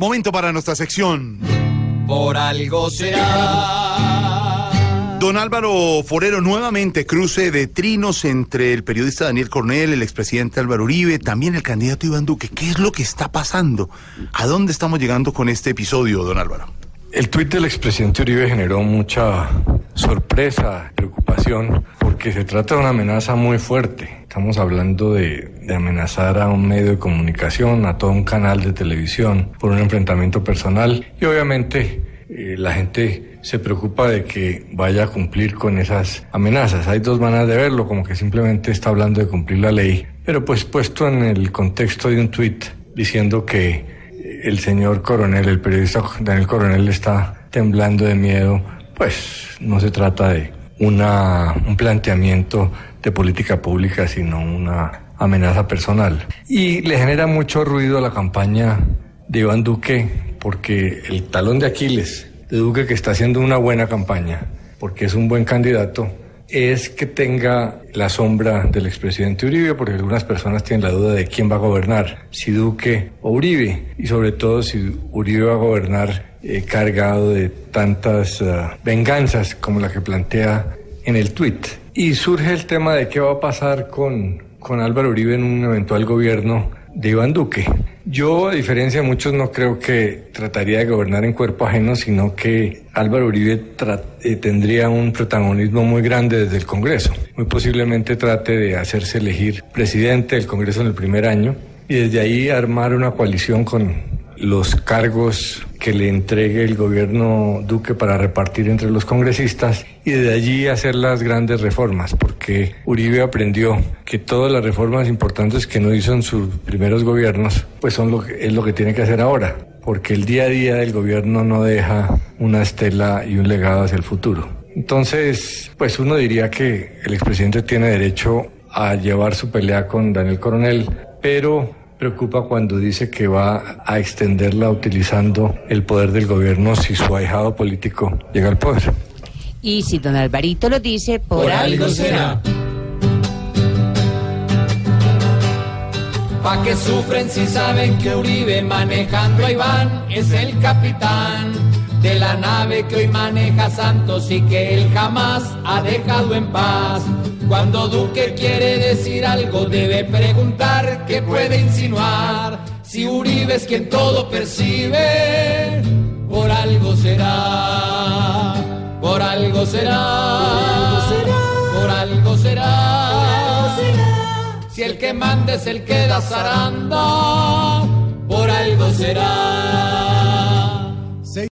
Momento para nuestra sección. Por algo será. Don Álvaro Forero, nuevamente cruce de trinos entre el periodista Daniel Cornell, el expresidente Álvaro Uribe, también el candidato Iván Duque. ¿Qué es lo que está pasando? ¿A dónde estamos llegando con este episodio, don Álvaro? El tuit del expresidente Uribe generó mucha sorpresa, preocupación, porque se trata de una amenaza muy fuerte. Estamos hablando de, de, amenazar a un medio de comunicación, a todo un canal de televisión, por un enfrentamiento personal. Y obviamente eh, la gente se preocupa de que vaya a cumplir con esas amenazas. Hay dos maneras de verlo, como que simplemente está hablando de cumplir la ley, pero pues puesto en el contexto de un tuit diciendo que el señor coronel, el periodista Daniel Coronel está temblando de miedo, pues no se trata de una, un planteamiento de política pública, sino una amenaza personal. Y le genera mucho ruido a la campaña de Iván Duque, porque el talón de Aquiles de Duque, que está haciendo una buena campaña, porque es un buen candidato, es que tenga la sombra del expresidente Uribe, porque algunas personas tienen la duda de quién va a gobernar, si Duque o Uribe, y sobre todo si Uribe va a gobernar eh, cargado de tantas uh, venganzas como la que plantea en el tuit. Y surge el tema de qué va a pasar con, con Álvaro Uribe en un eventual gobierno de Iván Duque. Yo, a diferencia de muchos, no creo que trataría de gobernar en cuerpo ajeno, sino que Álvaro Uribe eh, tendría un protagonismo muy grande desde el Congreso. Muy posiblemente trate de hacerse elegir presidente del Congreso en el primer año y desde ahí armar una coalición con los cargos que le entregue el gobierno Duque para repartir entre los congresistas y de allí hacer las grandes reformas, porque Uribe aprendió que todas las reformas importantes que no hizo en sus primeros gobiernos, pues son lo que, es lo que tiene que hacer ahora, porque el día a día del gobierno no deja una estela y un legado hacia el futuro. Entonces, pues uno diría que el expresidente tiene derecho a llevar su pelea con Daniel Coronel, pero preocupa cuando dice que va a extenderla utilizando el poder del gobierno si su ahijado político llega al poder. Y si don Alvarito lo dice, por, Por algo será. Pa' que sufren si saben que Uribe manejando a Iván es el capitán de la nave que hoy maneja Santos y que él jamás ha dejado en paz. Cuando Duque quiere decir algo debe preguntar qué puede insinuar. Si Uribe es quien todo percibe, por algo será, por algo será, por algo será. Si el que manda es el que da zaranda, por algo será.